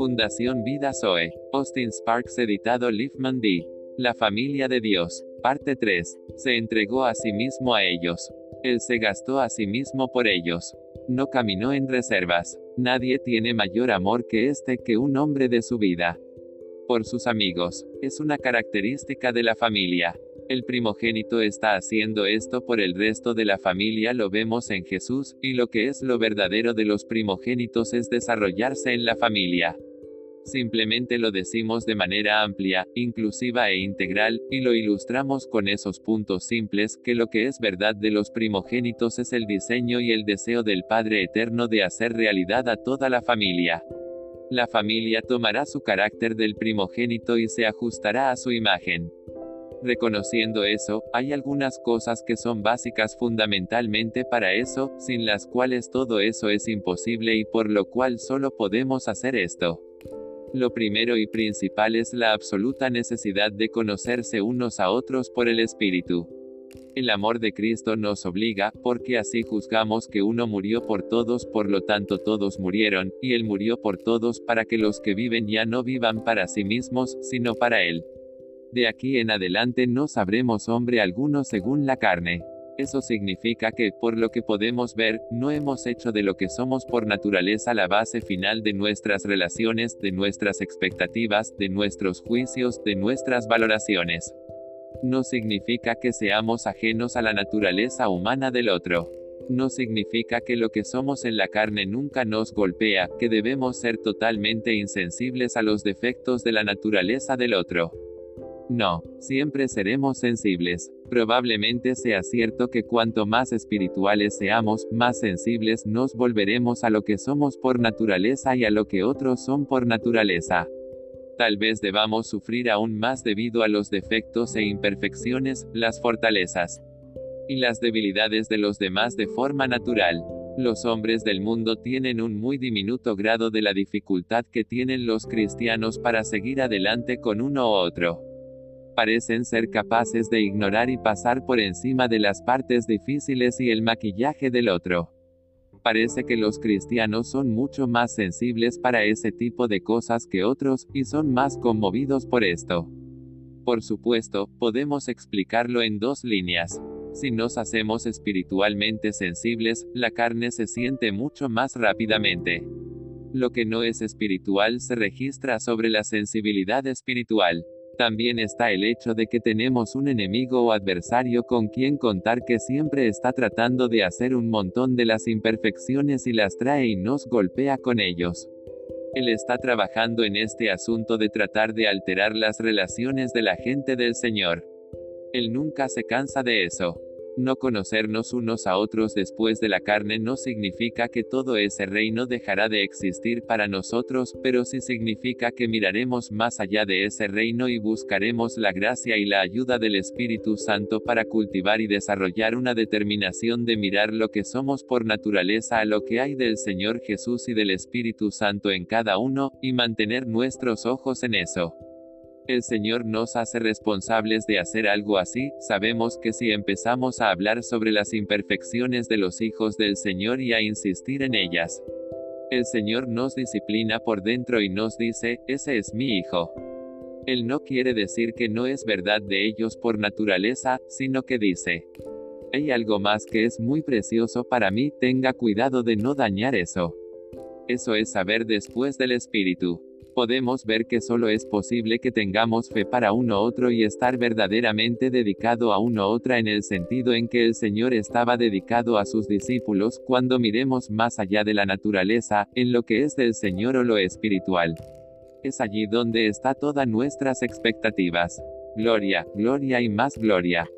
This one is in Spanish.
Fundación Vida Zoe. Austin Sparks editado Liefman D. La familia de Dios. Parte 3. Se entregó a sí mismo a ellos. Él se gastó a sí mismo por ellos. No caminó en reservas. Nadie tiene mayor amor que este que un hombre de su vida. Por sus amigos. Es una característica de la familia. El primogénito está haciendo esto por el resto de la familia, lo vemos en Jesús, y lo que es lo verdadero de los primogénitos es desarrollarse en la familia. Simplemente lo decimos de manera amplia, inclusiva e integral, y lo ilustramos con esos puntos simples, que lo que es verdad de los primogénitos es el diseño y el deseo del Padre Eterno de hacer realidad a toda la familia. La familia tomará su carácter del primogénito y se ajustará a su imagen. Reconociendo eso, hay algunas cosas que son básicas fundamentalmente para eso, sin las cuales todo eso es imposible y por lo cual solo podemos hacer esto. Lo primero y principal es la absoluta necesidad de conocerse unos a otros por el Espíritu. El amor de Cristo nos obliga, porque así juzgamos que uno murió por todos, por lo tanto todos murieron, y Él murió por todos para que los que viven ya no vivan para sí mismos, sino para Él. De aquí en adelante no sabremos hombre alguno según la carne. Eso significa que, por lo que podemos ver, no hemos hecho de lo que somos por naturaleza la base final de nuestras relaciones, de nuestras expectativas, de nuestros juicios, de nuestras valoraciones. No significa que seamos ajenos a la naturaleza humana del otro. No significa que lo que somos en la carne nunca nos golpea, que debemos ser totalmente insensibles a los defectos de la naturaleza del otro. No, siempre seremos sensibles. Probablemente sea cierto que cuanto más espirituales seamos, más sensibles nos volveremos a lo que somos por naturaleza y a lo que otros son por naturaleza. Tal vez debamos sufrir aún más debido a los defectos e imperfecciones, las fortalezas y las debilidades de los demás de forma natural. Los hombres del mundo tienen un muy diminuto grado de la dificultad que tienen los cristianos para seguir adelante con uno u otro parecen ser capaces de ignorar y pasar por encima de las partes difíciles y el maquillaje del otro. Parece que los cristianos son mucho más sensibles para ese tipo de cosas que otros, y son más conmovidos por esto. Por supuesto, podemos explicarlo en dos líneas. Si nos hacemos espiritualmente sensibles, la carne se siente mucho más rápidamente. Lo que no es espiritual se registra sobre la sensibilidad espiritual. También está el hecho de que tenemos un enemigo o adversario con quien contar que siempre está tratando de hacer un montón de las imperfecciones y las trae y nos golpea con ellos. Él está trabajando en este asunto de tratar de alterar las relaciones de la gente del Señor. Él nunca se cansa de eso. No conocernos unos a otros después de la carne no significa que todo ese reino dejará de existir para nosotros, pero sí significa que miraremos más allá de ese reino y buscaremos la gracia y la ayuda del Espíritu Santo para cultivar y desarrollar una determinación de mirar lo que somos por naturaleza a lo que hay del Señor Jesús y del Espíritu Santo en cada uno, y mantener nuestros ojos en eso. El Señor nos hace responsables de hacer algo así, sabemos que si empezamos a hablar sobre las imperfecciones de los hijos del Señor y a insistir en ellas, el Señor nos disciplina por dentro y nos dice, ese es mi hijo. Él no quiere decir que no es verdad de ellos por naturaleza, sino que dice, hay algo más que es muy precioso para mí, tenga cuidado de no dañar eso. Eso es saber después del Espíritu podemos ver que solo es posible que tengamos fe para uno otro y estar verdaderamente dedicado a uno otra en el sentido en que el Señor estaba dedicado a sus discípulos cuando miremos más allá de la naturaleza, en lo que es del Señor o lo espiritual. Es allí donde está todas nuestras expectativas. Gloria, gloria y más gloria.